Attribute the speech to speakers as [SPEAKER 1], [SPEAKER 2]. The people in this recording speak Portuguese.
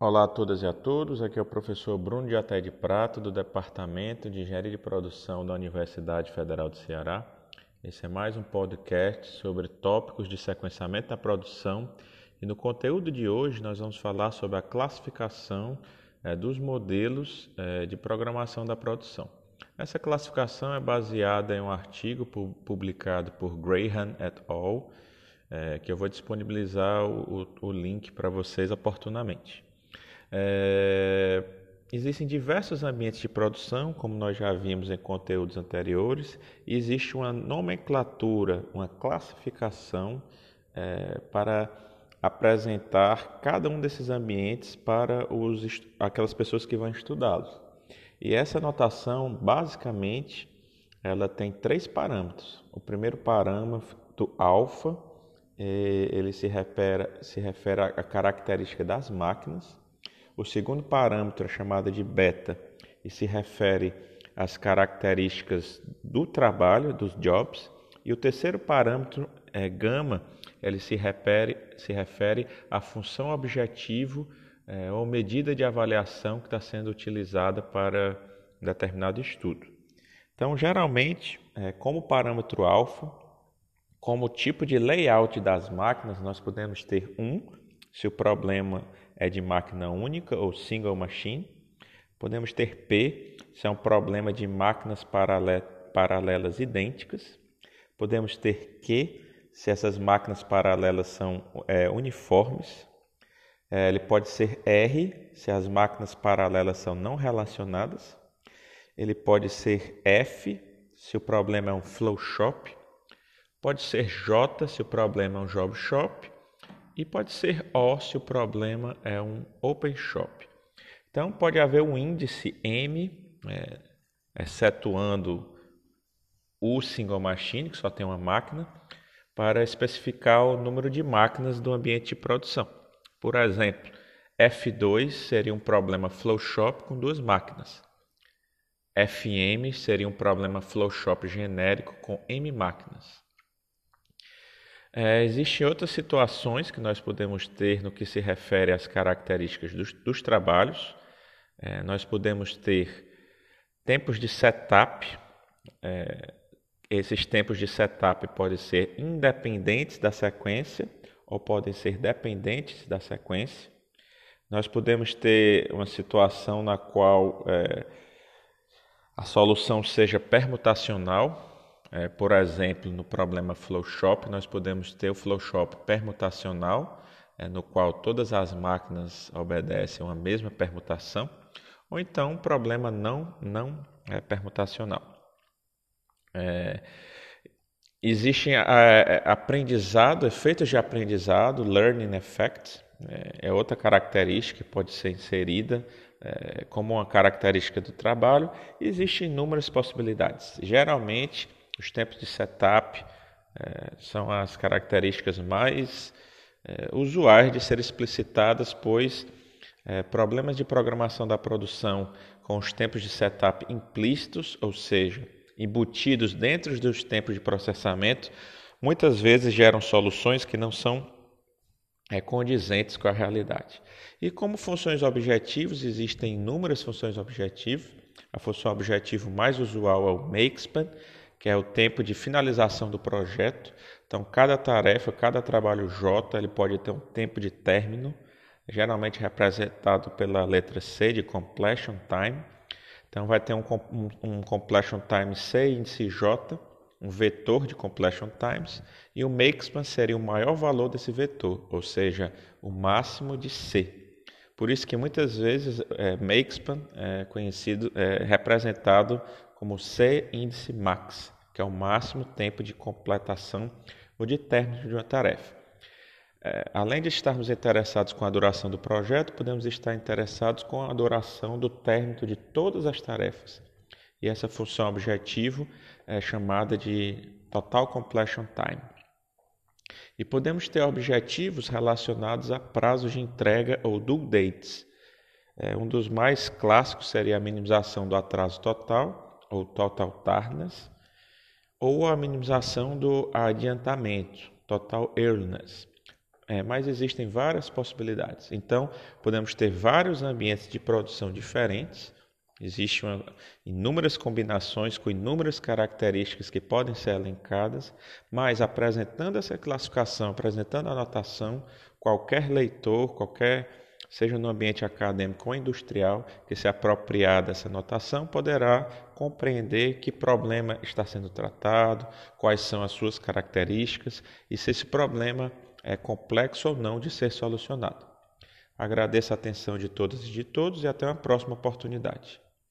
[SPEAKER 1] Olá a todas e a todos, aqui é o professor Bruno de Até de Prato, do Departamento de Engenharia de Produção da Universidade Federal do Ceará. Esse é mais um podcast sobre tópicos de sequenciamento da produção e no conteúdo de hoje nós vamos falar sobre a classificação é, dos modelos é, de programação da produção. Essa classificação é baseada em um artigo publicado por Graham et al., é, que eu vou disponibilizar o, o, o link para vocês oportunamente. É, existem diversos ambientes de produção, como nós já vimos em conteúdos anteriores, e existe uma nomenclatura, uma classificação é, para apresentar cada um desses ambientes para os, aquelas pessoas que vão estudá-los. E essa notação, basicamente, ela tem três parâmetros. O primeiro parâmetro, alfa, é, ele se refere, se refere à característica das máquinas. O segundo parâmetro é chamado de beta e se refere às características do trabalho, dos jobs. E o terceiro parâmetro é gama, ele se refere, se refere à função objetivo é, ou medida de avaliação que está sendo utilizada para determinado estudo. Então, geralmente, é, como parâmetro alfa, como tipo de layout das máquinas, nós podemos ter um, se o problema é de máquina única ou single machine. Podemos ter P, se é um problema de máquinas paralelas idênticas. Podemos ter Q, se essas máquinas paralelas são é, uniformes. É, ele pode ser R, se as máquinas paralelas são não relacionadas. Ele pode ser F, se o problema é um flow shop. Pode ser J, se o problema é um job shop e pode ser O se o problema é um open shop. Então pode haver um índice M, é, excetuando o single machine, que só tem uma máquina, para especificar o número de máquinas do ambiente de produção. Por exemplo, F2 seria um problema flow shop com duas máquinas. FM seria um problema flow shop genérico com M máquinas. É, existem outras situações que nós podemos ter no que se refere às características dos, dos trabalhos. É, nós podemos ter tempos de setup. É, esses tempos de setup podem ser independentes da sequência ou podem ser dependentes da sequência. Nós podemos ter uma situação na qual é, a solução seja permutacional, é, por exemplo, no problema Flowshop, nós podemos ter o Flowshop permutacional, é, no qual todas as máquinas obedecem a mesma permutação, ou então um problema não, não é, permutacional. É, existem a, a, aprendizado, efeitos de aprendizado, learning effect, é, é outra característica que pode ser inserida é, como uma característica do trabalho. Existem inúmeras possibilidades. Geralmente, os tempos de setup é, são as características mais é, usuais de ser explicitadas, pois é, problemas de programação da produção com os tempos de setup implícitos, ou seja, embutidos dentro dos tempos de processamento, muitas vezes geram soluções que não são é, condizentes com a realidade. E como funções objetivos, existem inúmeras funções objetivas. A função objetivo mais usual é o makespan, que é o tempo de finalização do projeto. Então, cada tarefa, cada trabalho J, ele pode ter um tempo de término, geralmente representado pela letra C de completion time. Então, vai ter um, um, completion time C índice J, um vetor de completion times, e o makespan seria o maior valor desse vetor, ou seja, o máximo de C. Por isso que muitas vezes é, makespan é conhecido, é representado como C índice max, que é o máximo tempo de completação ou de término de uma tarefa. É, além de estarmos interessados com a duração do projeto, podemos estar interessados com a duração do término de todas as tarefas. E essa função objetivo é chamada de Total Completion Time. E podemos ter objetivos relacionados a prazos de entrega ou due dates. É, um dos mais clássicos seria a minimização do atraso total, ou total tardiness, ou a minimização do adiantamento, total earliness. É, mas existem várias possibilidades. Então, podemos ter vários ambientes de produção diferentes. Existem inúmeras combinações com inúmeras características que podem ser elencadas, mas apresentando essa classificação, apresentando a anotação, qualquer leitor, qualquer seja no ambiente acadêmico ou industrial, que se apropriar dessa notação poderá compreender que problema está sendo tratado, quais são as suas características e se esse problema é complexo ou não de ser solucionado. Agradeço a atenção de todas e de todos e até uma próxima oportunidade.